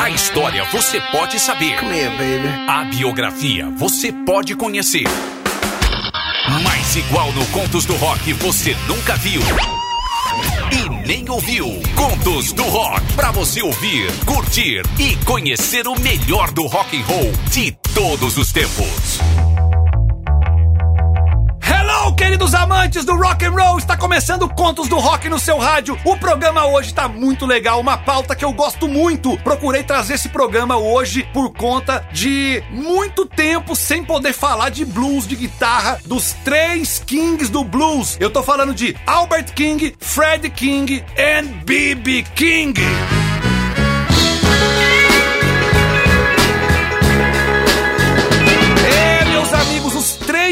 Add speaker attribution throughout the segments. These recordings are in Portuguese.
Speaker 1: A história você pode saber.
Speaker 2: Here.
Speaker 1: A biografia você pode conhecer. Mas igual no Contos do Rock você nunca viu. E nem ouviu. Contos do Rock. Pra você ouvir, curtir e conhecer o melhor do rock and roll de todos os tempos.
Speaker 3: Queridos amantes do rock and roll! Está começando Contos do Rock no seu rádio. O programa hoje está muito legal, uma pauta que eu gosto muito. Procurei trazer esse programa hoje por conta de muito tempo sem poder falar de blues, de guitarra, dos três kings do blues. Eu tô falando de Albert King, Fred King e B.B. King.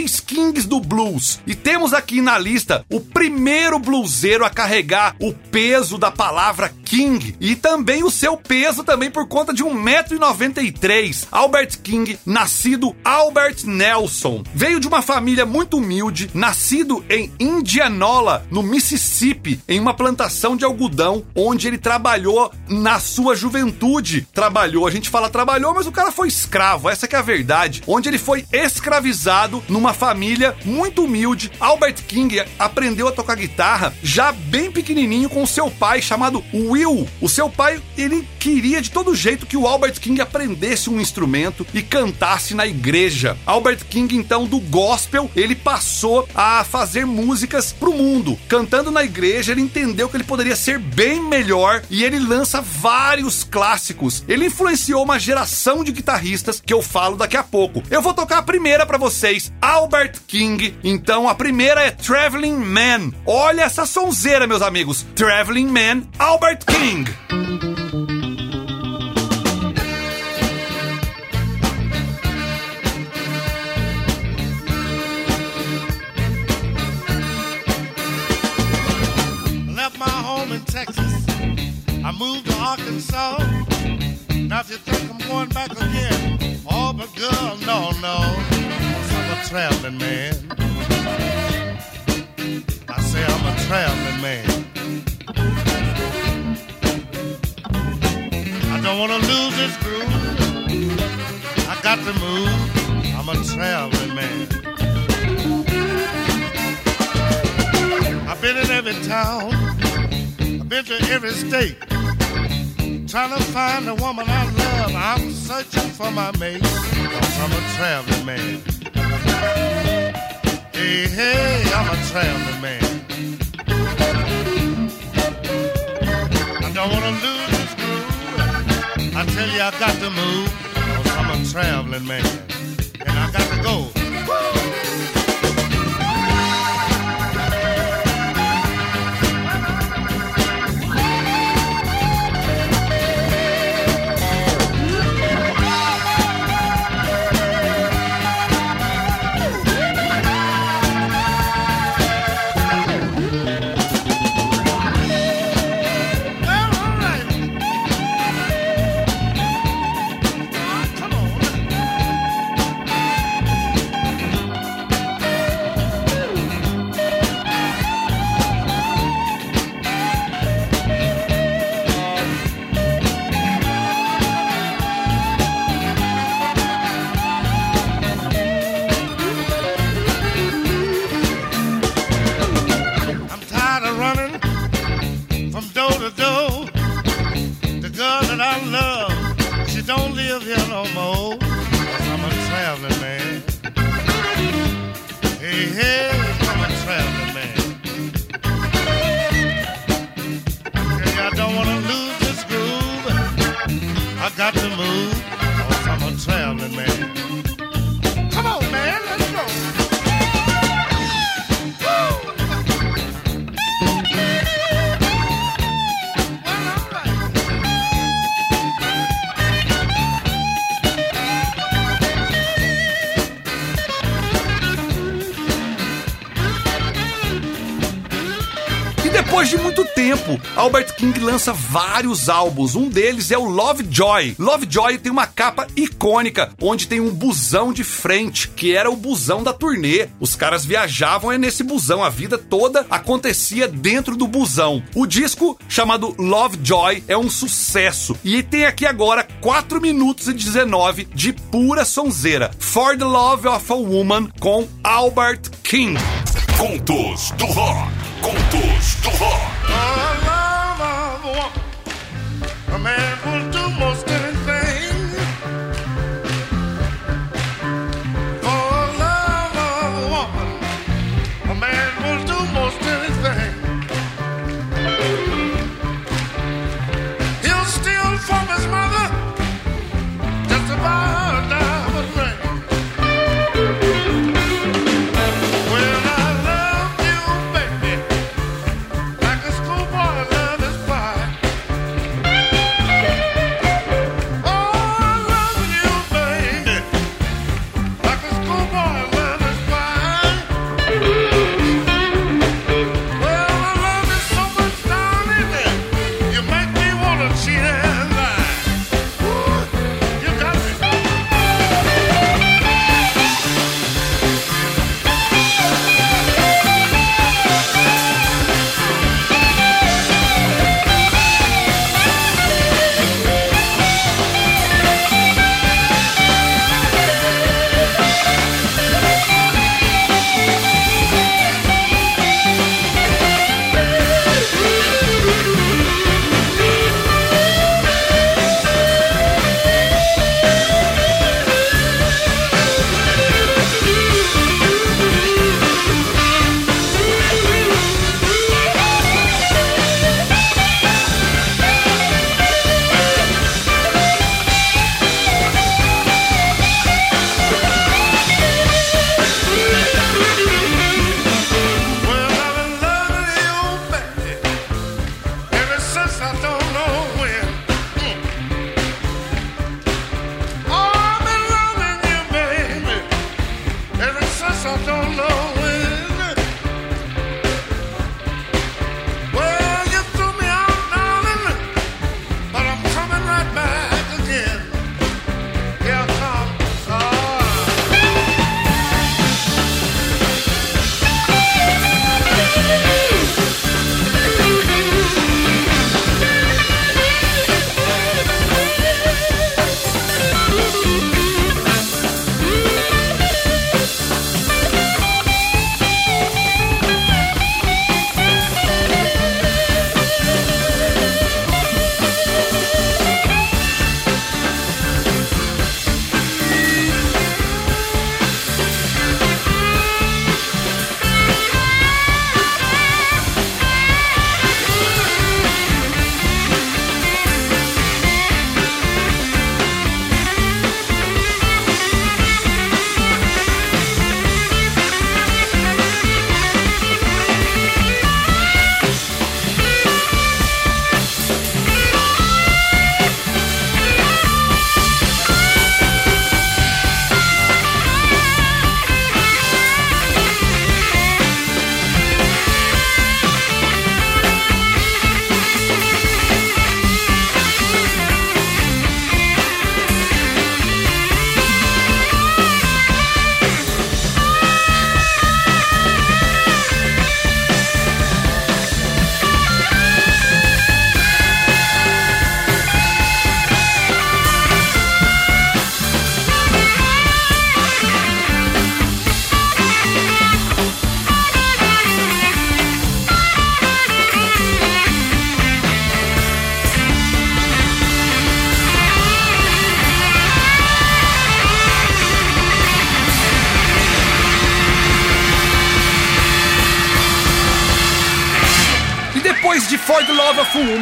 Speaker 3: Três kings do blues. E temos aqui na lista o primeiro bluseiro a carregar o peso da palavra king e também o seu peso também por conta de 1,93m. Albert King, nascido Albert Nelson, veio de uma família muito humilde, nascido em Indianola, no Mississippi, em uma plantação de algodão onde ele trabalhou na sua juventude. Trabalhou, a gente fala trabalhou, mas o cara foi escravo, essa é a verdade. Onde ele foi escravizado numa família muito humilde. Albert King aprendeu a tocar guitarra já bem pequenininho com seu pai chamado Will. O seu pai, ele queria de todo jeito que o Albert King aprendesse um instrumento e cantasse na igreja. Albert King, então, do gospel, ele passou a fazer músicas pro mundo. Cantando na igreja, ele entendeu que ele poderia ser bem melhor e ele lança vários clássicos. Ele influenciou uma geração de guitarristas que eu falo daqui a pouco. Eu vou tocar a primeira para vocês, Albert King. Então a primeira é Traveling Man. Olha essa sonzeira, meus amigos. Traveling Man, Albert King.
Speaker 4: I moved to Arkansas. Now if you think I'm going back again, oh, but girl, no, no. Traveling man. I say I'm a traveling man. I don't wanna lose this groove. I got to move. I'm a traveling man. I've been in every town. I've been to every state. Trying to find the woman I love. I'm searching for my mate. Cause I'm a traveling man. Hey, hey, I'm a traveling man. I don't wanna lose this groove. I tell you I got to move. Cause I'm a traveling man. And I got to go. Well,
Speaker 3: lança vários álbuns. Um deles é o Lovejoy. Lovejoy tem uma capa icônica, onde tem um busão de frente, que era o busão da turnê. Os caras viajavam é nesse busão, a vida toda acontecia dentro do busão. O disco, chamado Lovejoy, é um sucesso. E tem aqui agora 4 minutos e 19 de pura sonzeira. For the Love of a Woman com Albert King.
Speaker 4: Contos do Rock. Contos do Rock.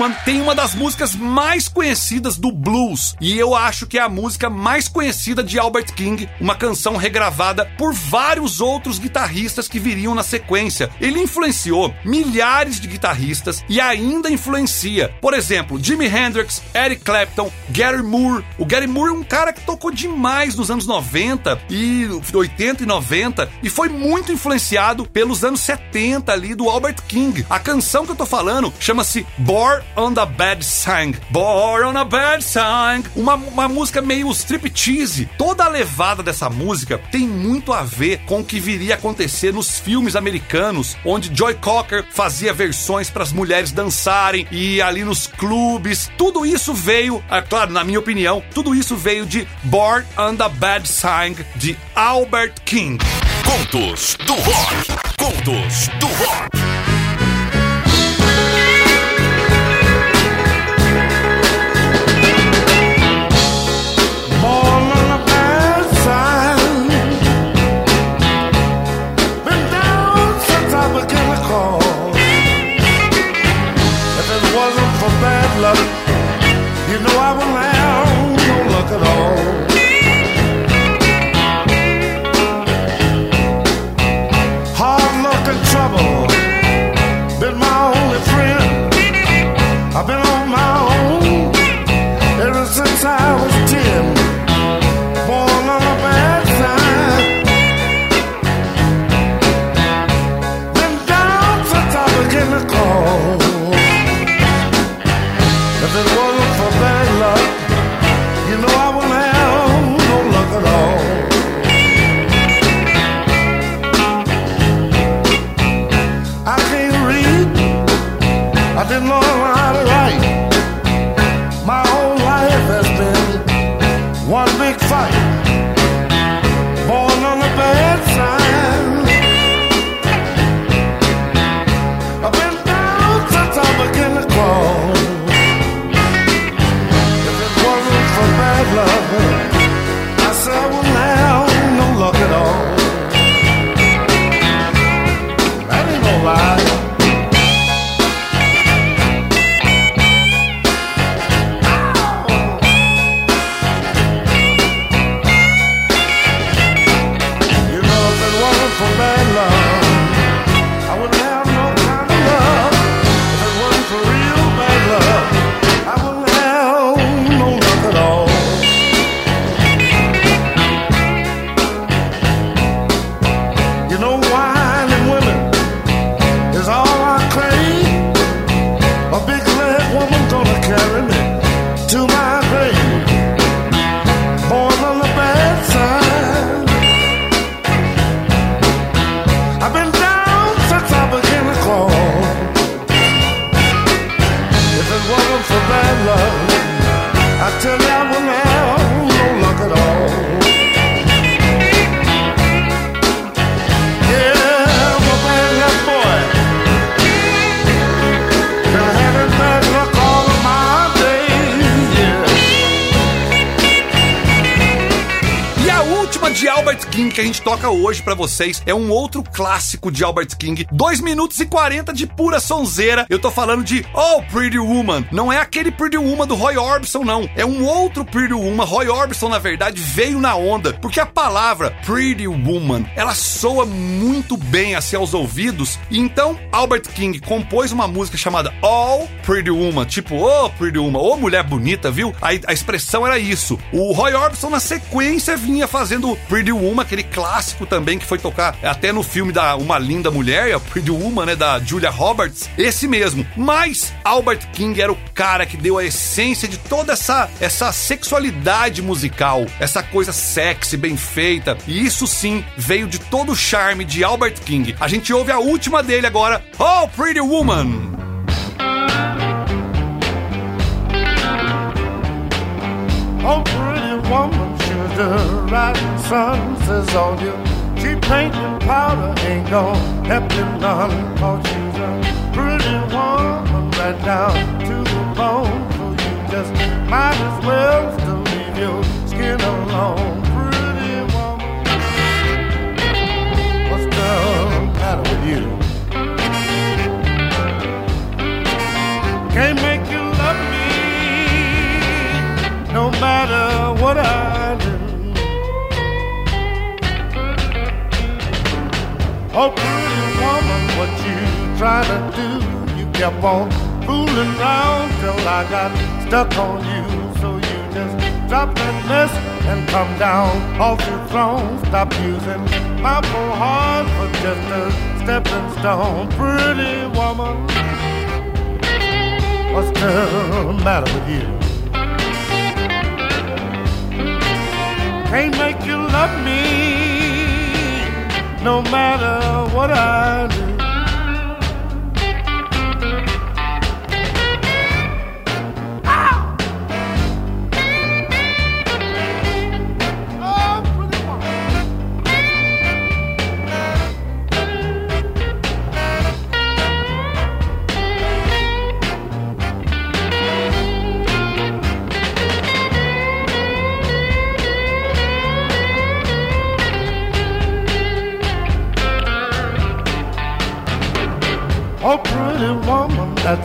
Speaker 5: Love of a Woman,
Speaker 3: tem uma das músicas mais conhecidas do blues. E eu acho que é a música mais conhecida de Albert King, uma canção regravada por vários outros guitarristas que viriam na sequência. Ele influenciou milhares de guitarristas e ainda influencia. Por exemplo, Jimi Hendrix, Eric Clapton, Gary Moore. O Gary Moore é um cara que tocou demais nos anos 90 e 80 e 90 e foi muito influenciado pelos anos 70 ali do Albert King. A canção que eu tô falando chama chama-se Born on the Bad Sang. Born on a Bad Sang. Uma, uma música meio striptease. Toda a levada dessa música tem muito a ver com o que viria a acontecer nos filmes americanos, onde Joy Cocker fazia versões para as mulheres dançarem e ali nos clubes. Tudo isso veio, é claro, na minha opinião, tudo isso veio de Born on the Bad Sang de Albert King.
Speaker 4: Contos do Rock. Contos do Rock.
Speaker 3: Vocês é um outro clássico de Albert King, 2 minutos e 40 de pura sonzeira. Eu tô falando de Oh Pretty Woman. Não é aquele Pretty Woman do Roy Orbison, não. É um outro Pretty Woman. Roy Orbison, na verdade, veio na onda, porque a palavra Pretty Woman, ela soa muito bem assim aos ouvidos. Então Albert King compôs uma música chamada All Pretty Woman, tipo, oh Pretty Woman, ô mulher bonita, viu? A, a expressão era isso. O Roy Orbison na sequência vinha fazendo Pretty Woman, aquele clássico também que foi tocar até no filme da Uma Linda Mulher, a Pretty Woman, né, da Julia Roberts, esse mesmo. Mas Albert King era o cara que deu a essência de toda essa essa sexualidade musical, essa coisa sexy, bem feita. E isso sim veio de todo o charme de Albert King. A gente ouve a última dele agora, Oh Pretty Woman.
Speaker 6: Oh, pretty woman, sugar riding sun says on you. Cheap paint and powder ain't gonna help you none. Cause she's a pretty woman right down to the bone. So you just might as well still leave your skin alone. Pretty woman, what's the matter with you? Can't make you love me no matter what I do. Oh, pretty woman, what you trying to do? You kept on fooling around till I got stuck on you. So you just drop that mess and come down off your throne. Stop using my poor heart for just a stepping stone. Pretty woman.
Speaker 4: What's the matter with you? Can't make you love me no matter what I do.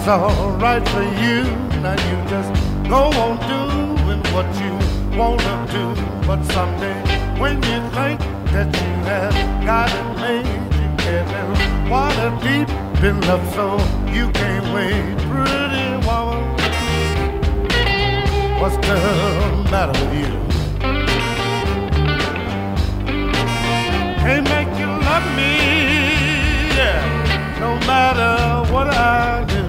Speaker 4: That's all right for you. Now you just go on doing what you wanna do. But someday, when you think that you have got it made, you get in water deep in love, so you can't wait. Pretty woman, what's the matter with you? Can't make you love me, yeah, no matter what I do.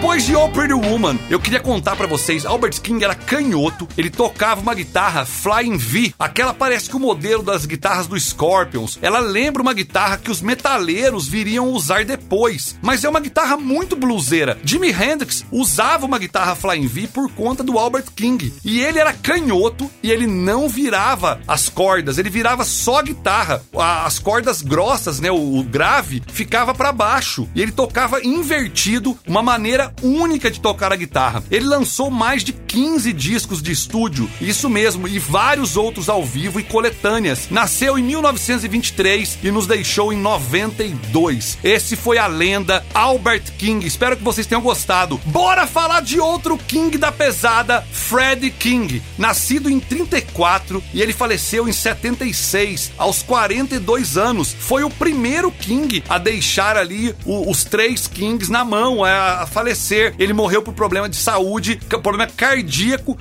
Speaker 3: Depois de Pretty Woman, eu queria contar pra vocês, Albert King era canhoto, ele tocava uma guitarra Flying V, aquela parece que o modelo das guitarras do Scorpions. Ela lembra uma guitarra que os metaleiros viriam usar depois, mas é uma guitarra muito bluseira. Jimi Hendrix usava uma guitarra Flying V por conta do Albert King, e ele era canhoto e ele não virava as cordas, ele virava só a guitarra. As cordas grossas, né, o, grave ficava pra baixo, e ele tocava invertido, uma maneira única de tocar a guitarra. Ele lançou mais de 15 discos de estúdio, isso mesmo, e vários outros ao vivo e coletâneas. Nasceu em 1923 e nos deixou em 92. Esse foi a lenda Albert King. Espero que vocês tenham gostado. Bora falar de outro King da pesada, Freddie King. Nascido em 34 e ele faleceu em 76, aos 42 anos. Foi o primeiro King a deixar ali o- os três Kings na mão, a, a falecer. Ele morreu por problema de saúde, problema cardíaco,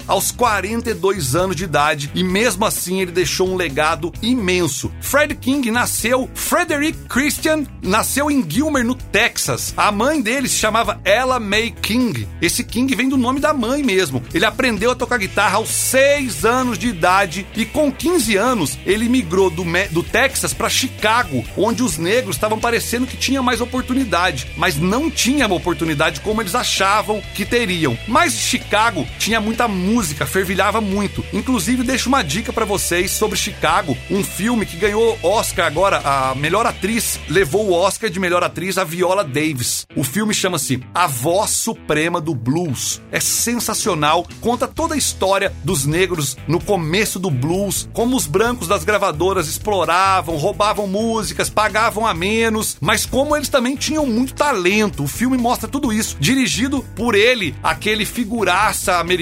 Speaker 3: aos 42 anos de idade. E mesmo assim ele deixou um legado imenso. Fred King nasceu, Frederick Christian, nasceu em Gilmer, no Texas. A mãe dele se chamava Ella May King. Esse King vem do nome da mãe mesmo. Ele aprendeu a tocar guitarra aos 6 anos de idade e com 15 anos ele migrou do, do Texas para Chicago, onde os negros estavam parecendo que tinha mais oportunidade, mas não tinha uma oportunidade como eles achavam que teriam. Mas Chicago tinha muita música, fervilhava muito. Inclusive, deixo uma dica para vocês sobre Chicago, um filme que ganhou Oscar agora, a melhor atriz, levou o Oscar de melhor atriz a Viola Davis. O filme chama-se A Voz Suprema do Blues. É sensacional, conta toda a história dos negros no começo do blues, como os brancos das gravadoras exploravam, roubavam músicas, pagavam a menos, mas como eles também tinham muito talento. O filme mostra tudo isso, dirigido por ele, aquele figuraça americano,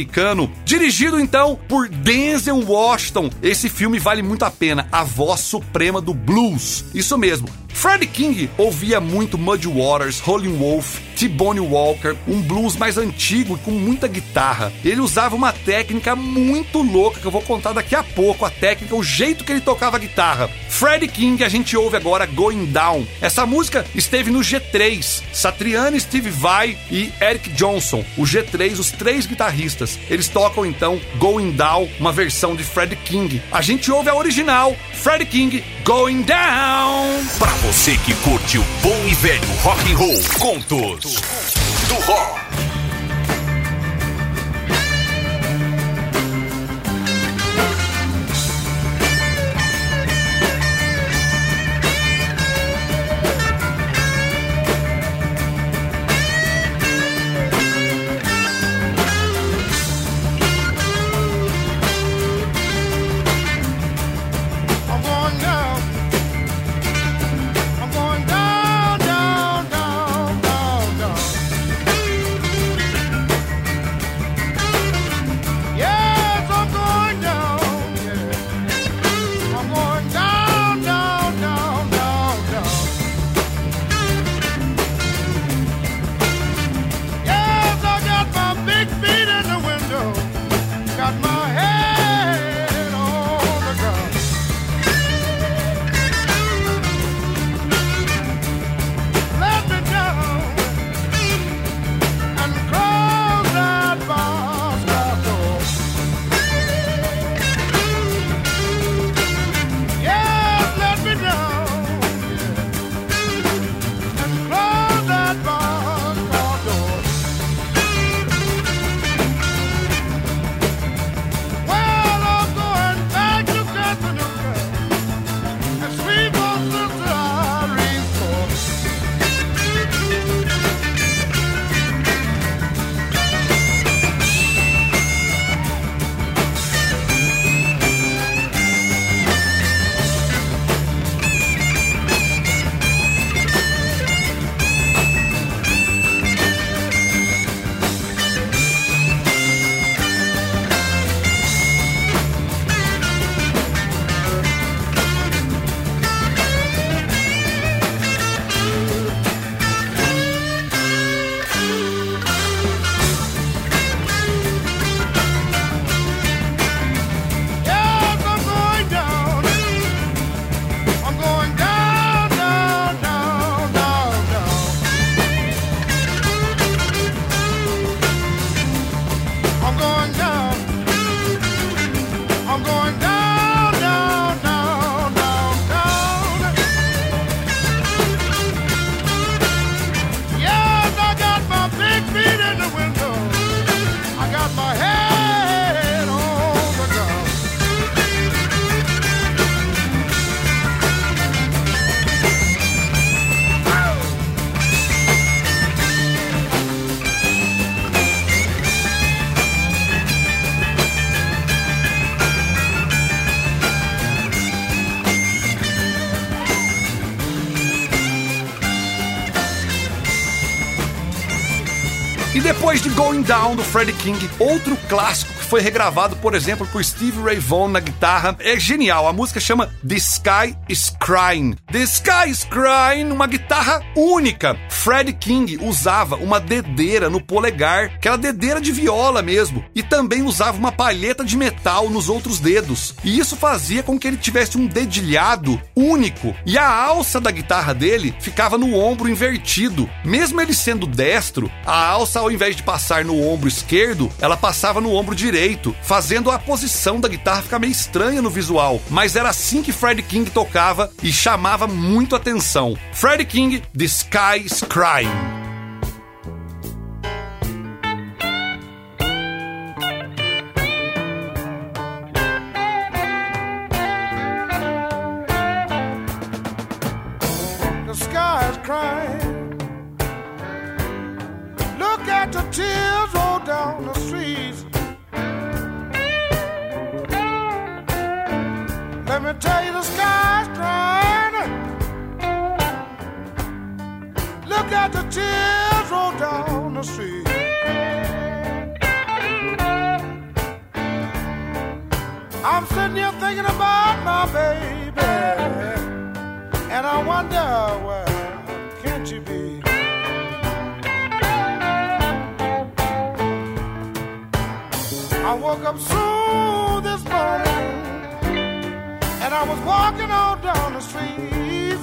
Speaker 3: dirigido então por Denzel Washington. Esse filme vale muito a pena, A Voz Suprema do Blues. Isso mesmo. Freddie King ouvia muito Muddy Waters, Rolling Wolf, T-Bone Walker, um blues mais antigo e com muita guitarra. Ele usava uma técnica muito louca que eu vou contar daqui a pouco, a técnica, o jeito que ele tocava a guitarra. Freddie King, a gente ouve agora Going Down. Essa música esteve no G3, Satriani, Steve Vai e Eric Johnson, o G3, os três guitarristas. Eles tocam então Going Down, uma versão de Freddie King. A gente ouve a original, Freddie King, Going Down.
Speaker 1: Pra você que curte o bom e velho rock and roll, contos do rock.
Speaker 4: Going Down
Speaker 3: do Freddie King, outro clássico que foi regravado, por exemplo, por Steve Ray Vaughan na guitarra, é genial. A música chama The Sky is Crying. The Sky is Crying, uma guitarra única. Freddie King usava uma dedeira no polegar, aquela dedeira de viola mesmo, e também usava uma palheta de metal nos outros dedos. E isso fazia com que ele tivesse um dedilhado único. E a alça da guitarra dele ficava no ombro invertido. Mesmo ele sendo destro, a alça ao invés de passar no ombro esquerdo, ela passava no ombro direito, fazendo a posição da guitarra ficar meio estranha no visual. Mas era assim que Freddie King tocava e chamava muito atenção. Freddie King, The crime.
Speaker 4: wonder can't you be? I woke up soon this morning and I was walking on down the street.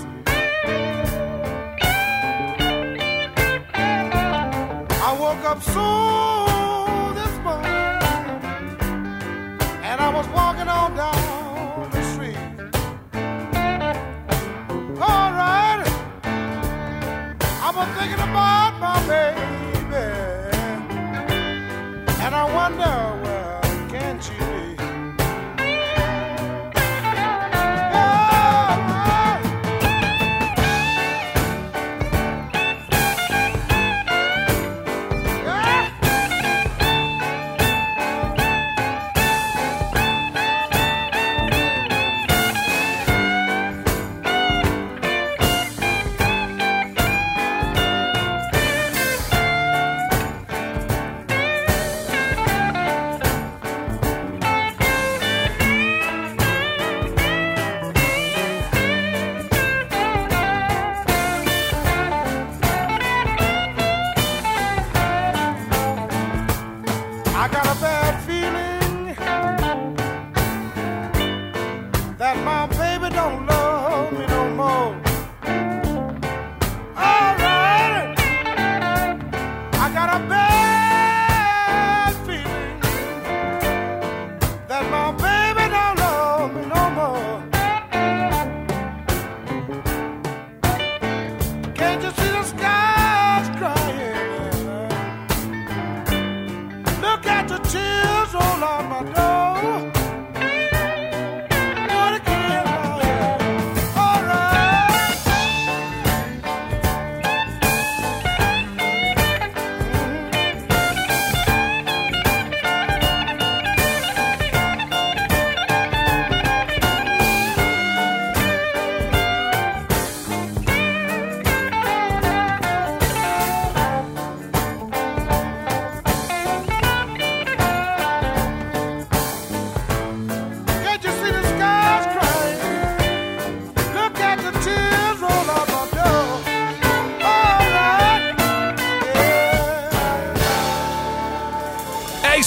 Speaker 4: I woke up soon this morning and I was walking on down. was thinking about my baby, and I wonder.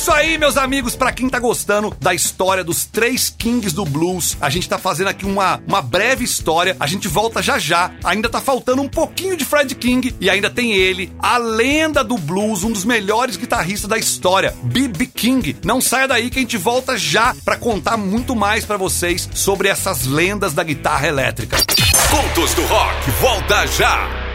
Speaker 3: Sky's Crying. meus amigos, para quem tá gostando da história dos três kings do blues, a gente tá fazendo aqui uma, uma breve história. A gente volta já já. Ainda tá faltando um pouquinho de Fred King e ainda tem ele, a lenda do blues, um dos melhores guitarristas da história, B.B. King. Não saia daí que a gente volta já para contar muito mais para vocês sobre essas lendas da guitarra elétrica.
Speaker 1: Contos do Rock, volta já!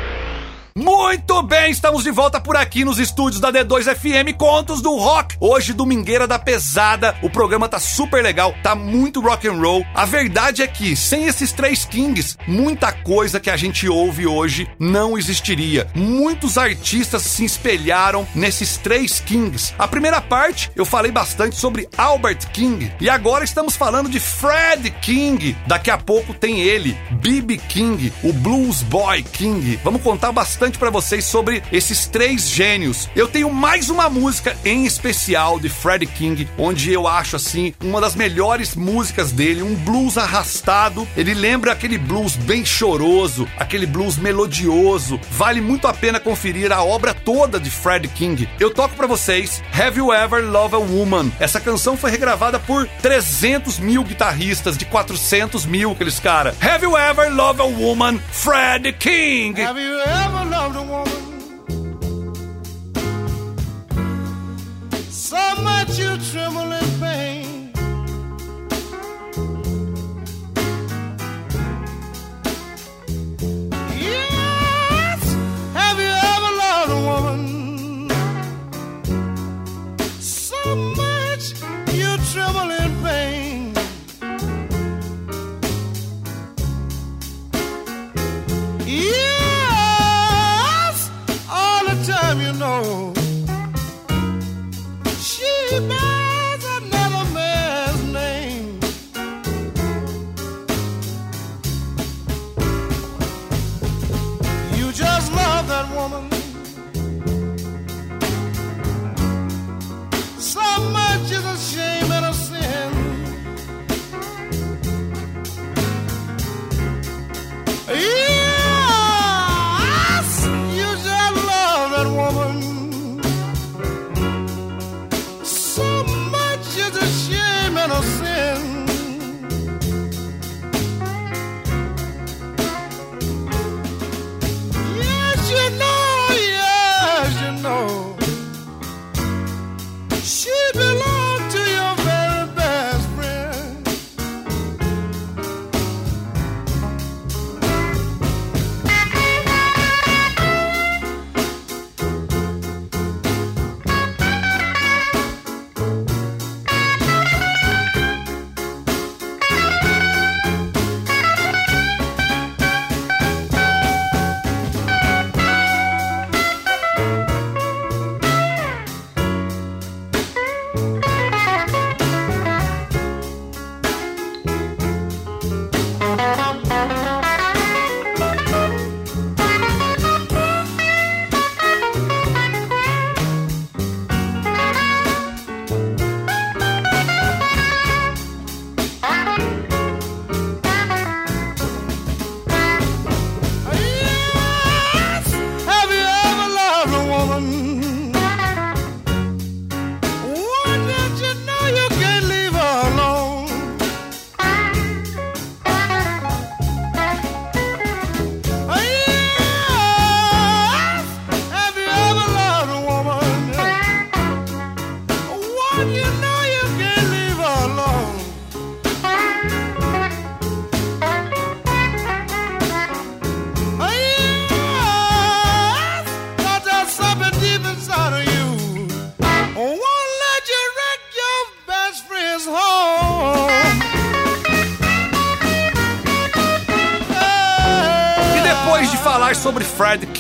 Speaker 3: Muito bem, estamos de volta por aqui nos estúdios da D2 FM Contos do Rock. Hoje, domingueira da pesada. O programa tá super legal, tá muito rock and roll. A verdade é que sem esses três kings, muita coisa que a gente ouve hoje não existiria. Muitos artistas se espelharam nesses três kings. A primeira parte, eu falei bastante sobre Albert King e agora estamos falando de Fred King. Daqui a pouco tem ele, B.B. King, o Blues Boy King. Vamos contar bastante bastante para vocês sobre esses três gênios. Eu tenho mais uma música em especial de Freddie King, onde eu acho assim uma das melhores músicas dele, um blues arrastado. Ele lembra aquele blues bem choroso, aquele blues melodioso. Vale muito a pena conferir a obra toda de Freddie King. Eu toco para vocês Have You Ever Loved a Woman? Essa canção foi regravada por 300 mil guitarristas de 400 mil, aqueles caras. Have You Ever Loved a Woman? Freddie King.
Speaker 4: Have you ever loved a woman so much you tremble in pain.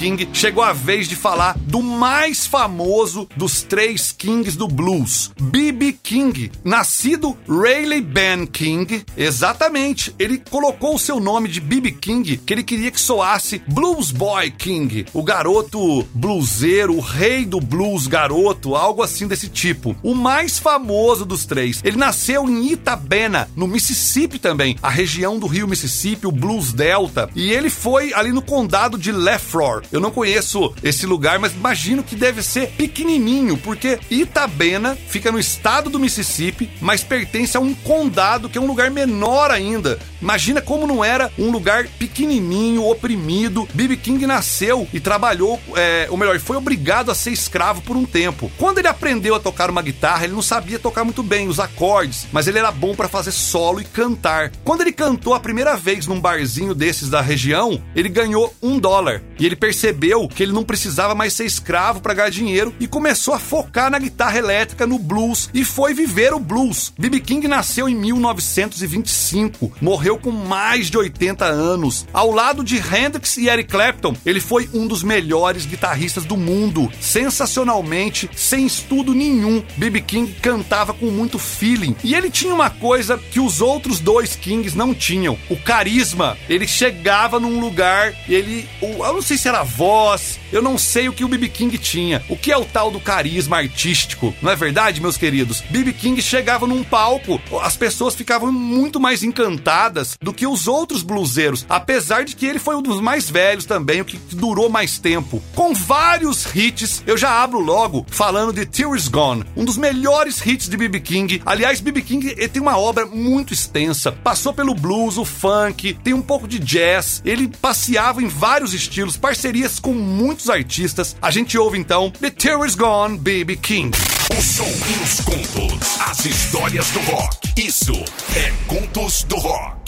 Speaker 3: King, chegou a vez de falar do mais famoso dos três kings do blues, B.B. King, nascido Rayleigh Ben King. Exatamente, ele colocou o seu nome de B.B. King, que ele queria que soasse Blues Boy King, o garoto bluseiro, o rei do blues garoto, algo assim desse tipo. O mais famoso dos três. Ele nasceu em Itabena, no Mississippi também, a região do rio Mississippi, o Blues Delta, e ele foi ali no condado de Lefroy. Eu não conheço esse lugar, mas imagino que deve ser pequenininho, porque Itabena fica no estado do Mississippi, mas pertence a um condado que é um lugar menor ainda. Imagina como não era um lugar pequenininho, oprimido. B.B. King nasceu e trabalhou, é, ou melhor, foi obrigado a ser escravo por um tempo. Quando ele aprendeu a tocar uma guitarra, ele não sabia tocar muito bem os acordes, mas ele era bom para fazer solo e cantar. Quando ele cantou a primeira vez num barzinho desses da região, ele ganhou um dólar. E ele percebeu que ele não precisava mais ser escravo para ganhar dinheiro e começou a focar na guitarra elétrica, no blues e foi viver o blues. B.B. King nasceu em 1925, morreu com mais de 80 anos. Ao lado de Hendrix e Eric Clapton, ele foi um dos melhores guitarristas do mundo. Sensacionalmente, sem estudo nenhum, B.B. King cantava com muito feeling. E ele tinha uma coisa que os outros dois Kings não tinham: o carisma. Ele chegava num lugar, ele. Eu não sei se era voz, eu não sei o que o B.B. King tinha. O que é o tal do carisma artístico? Não é verdade, meus queridos? B.B. King chegava num palco, as pessoas ficavam muito mais encantadas do que os outros bluseiros, apesar de que ele foi um dos mais velhos também, o que durou mais tempo. Com vários hits, eu já abro logo falando de Tears Gone, um dos melhores hits de B.B. King. Aliás, B.B. King ele tem uma obra muito extensa, passou pelo blues, o funk, tem um pouco de jazz, ele passeava em vários estilos, parcerias com muitos artistas. A gente ouve então The Tears Gone, B.B. King.
Speaker 1: O som e os contos, as histórias do rock. Isso é Contos do Rock.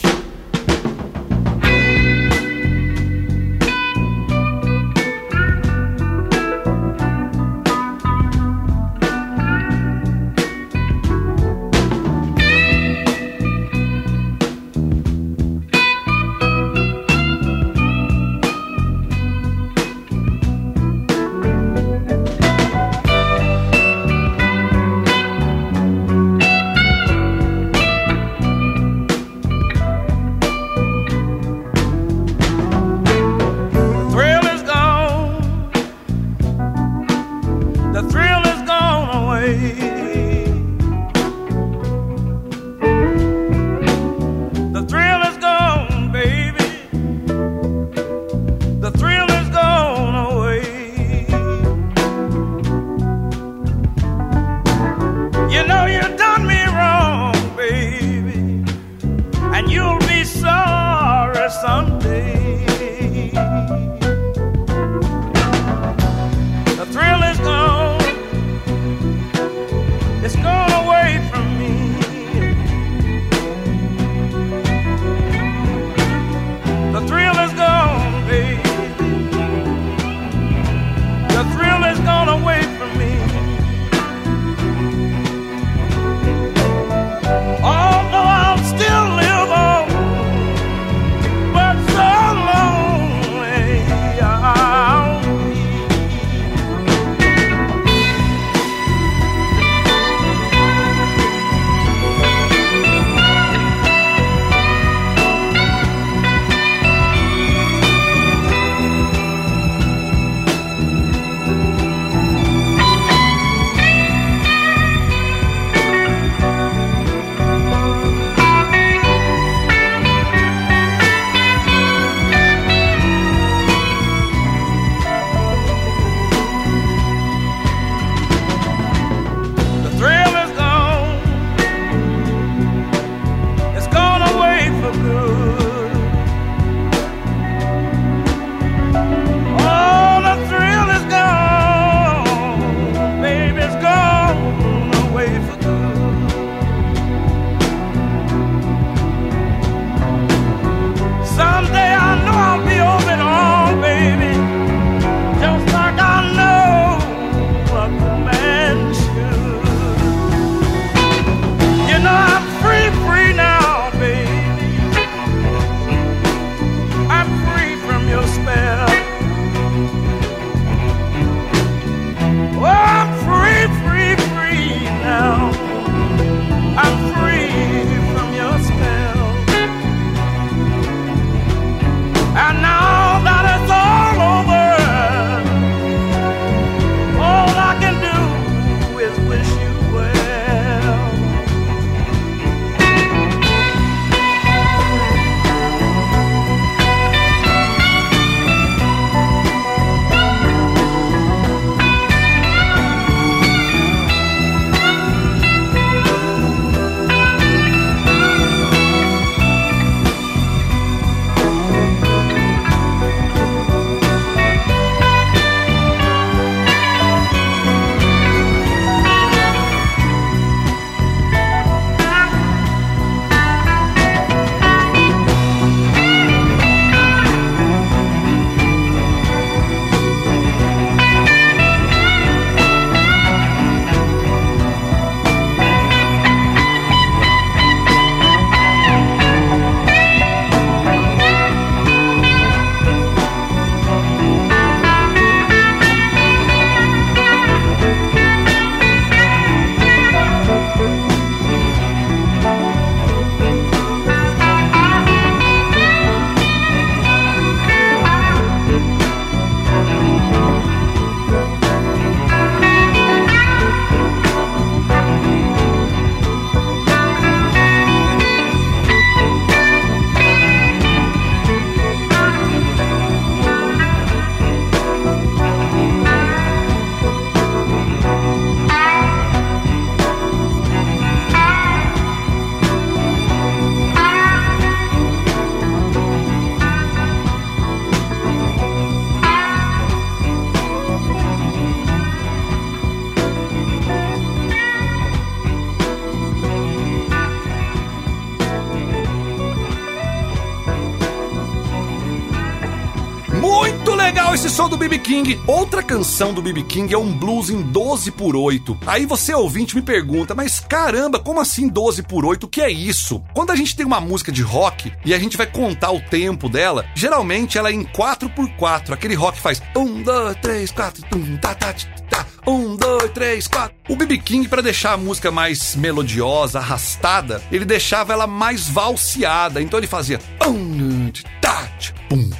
Speaker 3: King, outra canção do BB King é um blues em 12 por 8. Aí você ouvinte me pergunta, mas caramba, como assim 12 por 8? O que é isso? Quando a gente tem uma música de rock e a gente vai contar o tempo dela, geralmente ela é em 4 por 4. Aquele rock faz 1, 2, 3, 4, tum, tá, tá, tá, 1, 2, 3, 4. O BB King, para deixar a música mais melodiosa, arrastada, ele deixava ela mais valseada. Então ele fazia 1, tá, pum,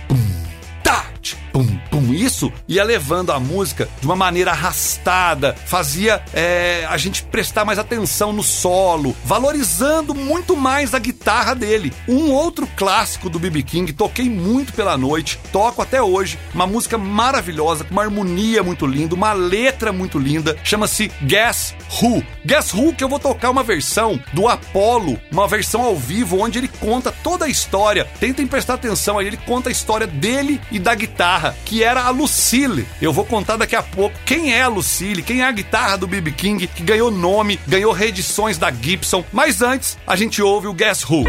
Speaker 3: Isso ia levando a música de uma maneira arrastada, fazia é, a gente prestar mais atenção no solo, valorizando muito mais a guitarra dele. Um outro clássico do BB King, toquei muito pela noite, toco até hoje, uma música maravilhosa, com uma harmonia muito linda, uma letra muito linda, chama-se Guess Who. Guess Who, que eu vou tocar uma versão do Apollo, uma versão ao vivo, onde ele conta toda a história. Tentem prestar atenção aí, ele conta a história dele e da guitarra, que era a Lucille. Eu vou contar daqui a pouco quem é a Lucille, quem é a guitarra do BB King, que ganhou nome, ganhou reedições da Gibson. Mas antes, a gente ouve o Guess Who.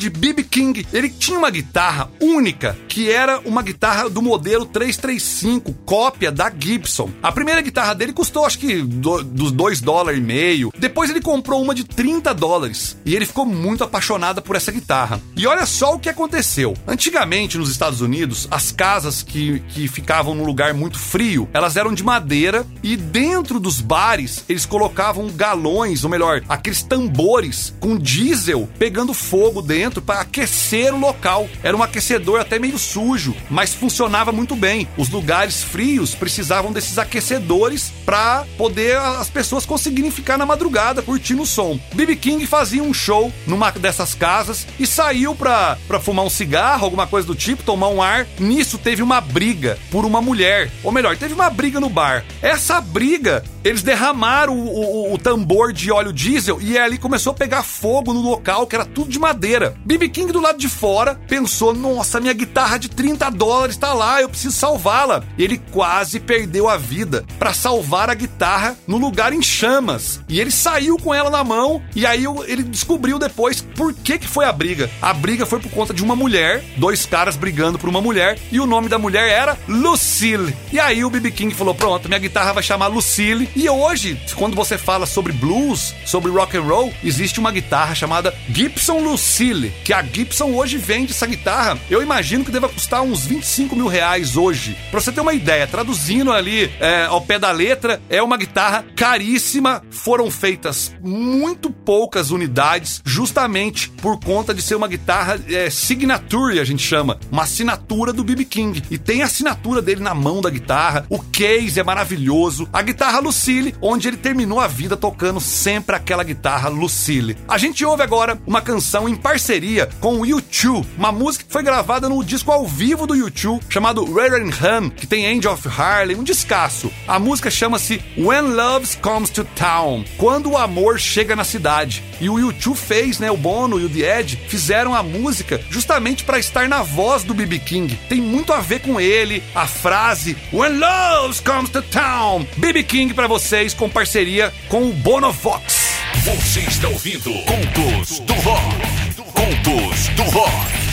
Speaker 3: De B.B. King, ele tinha uma guitarra única, que era uma guitarra do modelo 335, cópia da Gibson. A primeira guitarra dele custou acho que do, dos 2 dólares e meio. Depois ele comprou uma de 30 dólares e ele ficou muito apaixonado por essa guitarra. E olha só o que aconteceu. Antigamente nos Estados Unidos, as casas que, que ficavam num lugar muito frio, elas eram de madeira e dentro dos bares eles colocavam galões, ou melhor, aqueles tambores com diesel pegando fogo dentro para aquecer o local. Era um aquecedor até meio sujo, mas funcionava muito bem. Os lugares frios precisavam desses aquecedores para poder as pessoas conseguirem ficar na madrugada curtindo o som. BB King fazia um show numa dessas casas e saiu pra fumar um cigarro, alguma coisa do tipo, tomar um ar. Nisso teve uma briga por uma mulher. Ou melhor, teve uma briga no bar. Essa briga, eles derramaram o, o, o tambor de óleo diesel e ali começou a pegar fogo no local, que era tudo de madeira. BB King do lado de fora pensou: nossa, minha guitarra de 30 dólares tá lá, eu preciso salvá-la. Ele quase perdeu a vida para salvar a guitarra no lugar em chamas. E ele saiu com ela na mão e aí ele descobriu depois por que, que foi a briga. A briga foi por conta de uma mulher, dois caras brigando por uma mulher e o nome da mulher era Lucille. E aí o BB King falou: "Pronto, minha guitarra vai chamar Lucille". E hoje, quando você fala sobre blues, sobre rock and roll, existe uma guitarra chamada Gibson Lucille, que a Gibson hoje vende essa guitarra. Eu imagino que deva custar uns 25 mil reais hoje. Pra você ter uma ideia, traduzindo ali é, ao pé da letra, é uma guitarra caríssima. Foram feitas muito poucas unidades, justamente por conta de ser uma guitarra é, signature, a gente chama, uma assinatura do BB King. E tem a assinatura dele na mão da guitarra. O case é maravilhoso. A guitarra Lucille, onde ele terminou a vida tocando sempre aquela guitarra Lucille. A gente ouve agora uma canção em parceria com o U2, uma música que foi gravada no disco ao vivo do U2 chamado Rare Hum, que tem Angel of Harlem, um descasso. A música chama-se When Love Comes to Town, quando o amor chega na cidade. E o U2 fez, né, o Bono e o The Edge fizeram a música justamente para estar na voz do BB King. Tem muito a ver com ele, a frase When Love Comes to Town. BB King para vocês com parceria com o Bono Vox.
Speaker 1: Você está ouvindo Contos do Rock. Contos do rock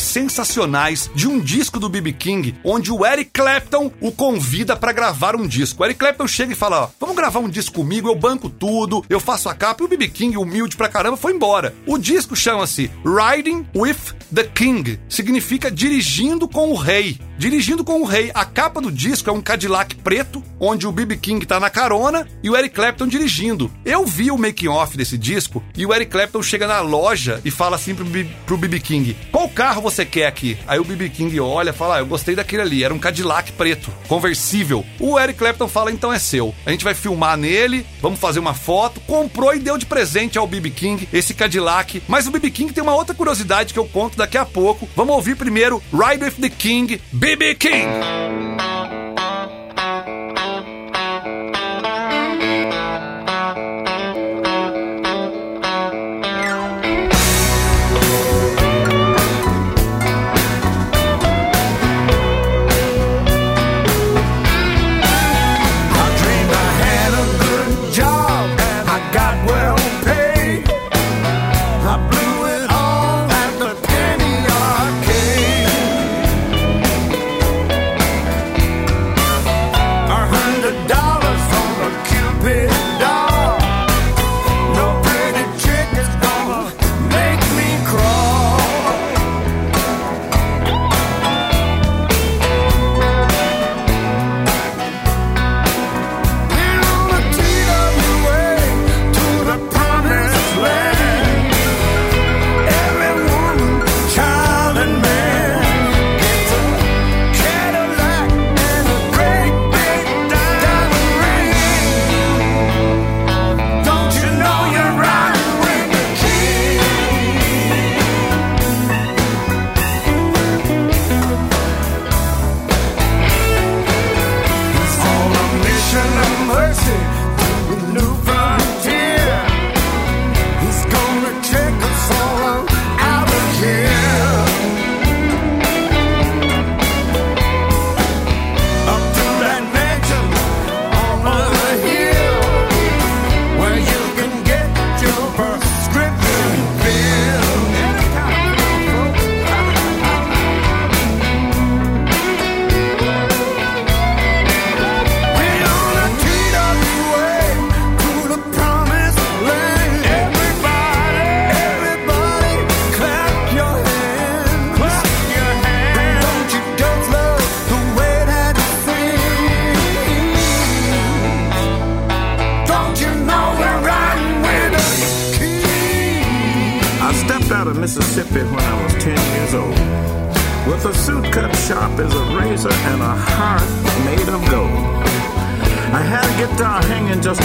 Speaker 3: sensacionais de um disco do BB King, onde o Eric Clapton o convida para gravar um disco. O Eric Clapton chega e fala: ó, vamos gravar um disco comigo, eu banco tudo, eu faço a capa. E o BB King, humilde pra caramba, foi embora. O disco chama-se Riding with the King, significa dirigindo com o rei. Dirigindo com o rei. A capa do disco é um Cadillac preto, onde o BB King tá na carona e o Eric Clapton dirigindo. Eu vi o making off desse disco e o Eric Clapton chega na loja e fala assim pro, BB King: Qual carro você quer aqui? Aí o BB King olha fala: ah, Eu gostei daquele ali, era um Cadillac preto, conversível. O Eric Clapton fala: Então é seu. A gente vai filmar nele, vamos fazer uma foto. Comprou e deu de presente ao BB King esse Cadillac. Mas o BB King tem uma outra curiosidade que eu conto daqui a pouco. Vamos ouvir primeiro Ride with the King, BB King.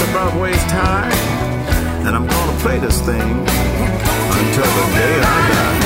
Speaker 7: Above waist high. And I'm gonna play this thing until the day I die.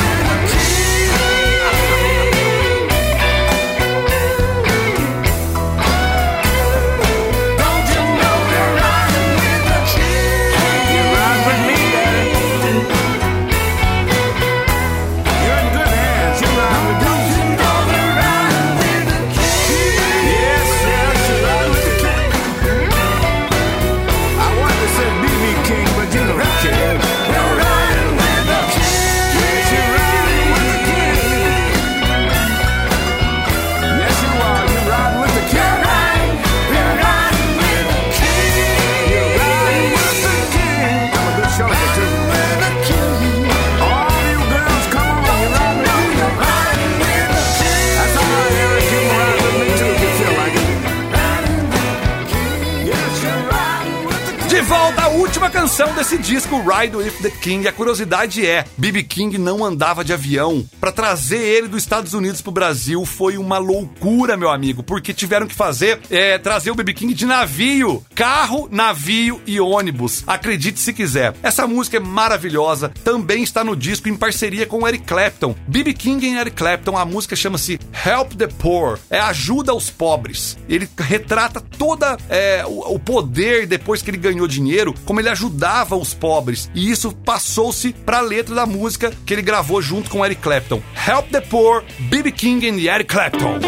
Speaker 3: Canção desse disco, Ride with the King. A curiosidade é, BB King não andava de avião. Pra trazer ele dos Estados Unidos pro Brasil foi uma loucura, meu amigo, porque tiveram que fazer é, trazer o BB King de navio, carro, navio e ônibus. Acredite se quiser. Essa música é maravilhosa, também está no disco em parceria com Eric Clapton. BB King e Eric Clapton, a música chama-se Help the Poor, é ajuda aos pobres. Ele retrata toda é, o, o poder depois que ele ganhou dinheiro, como ele ajudava os pobres. E isso passou-se pra letra da música que ele gravou junto com Eric Clapton. Help the Poor, BB King and Eric Clapton.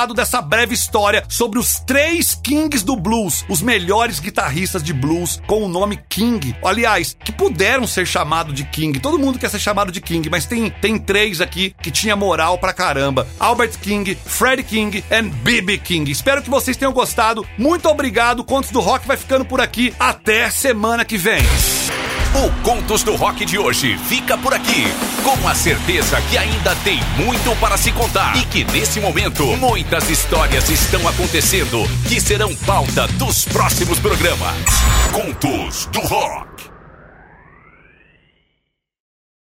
Speaker 3: resultado dessa breve história sobre os três Kings do blues, os melhores guitarristas de blues com o nome King. Aliás, que puderam ser chamados de King. Todo mundo quer ser chamado de King, mas tem, tem três aqui que tinha moral pra caramba: Albert King, Freddie King e B.B. King. Espero que vocês tenham gostado. Muito obrigado. Contos do Rock vai ficando por aqui. Até semana que vem.
Speaker 8: O Contos do Rock de hoje fica por aqui, com a certeza que ainda tem muito para se contar e que nesse momento muitas histórias estão acontecendo que serão pauta dos próximos programas. Contos do Rock.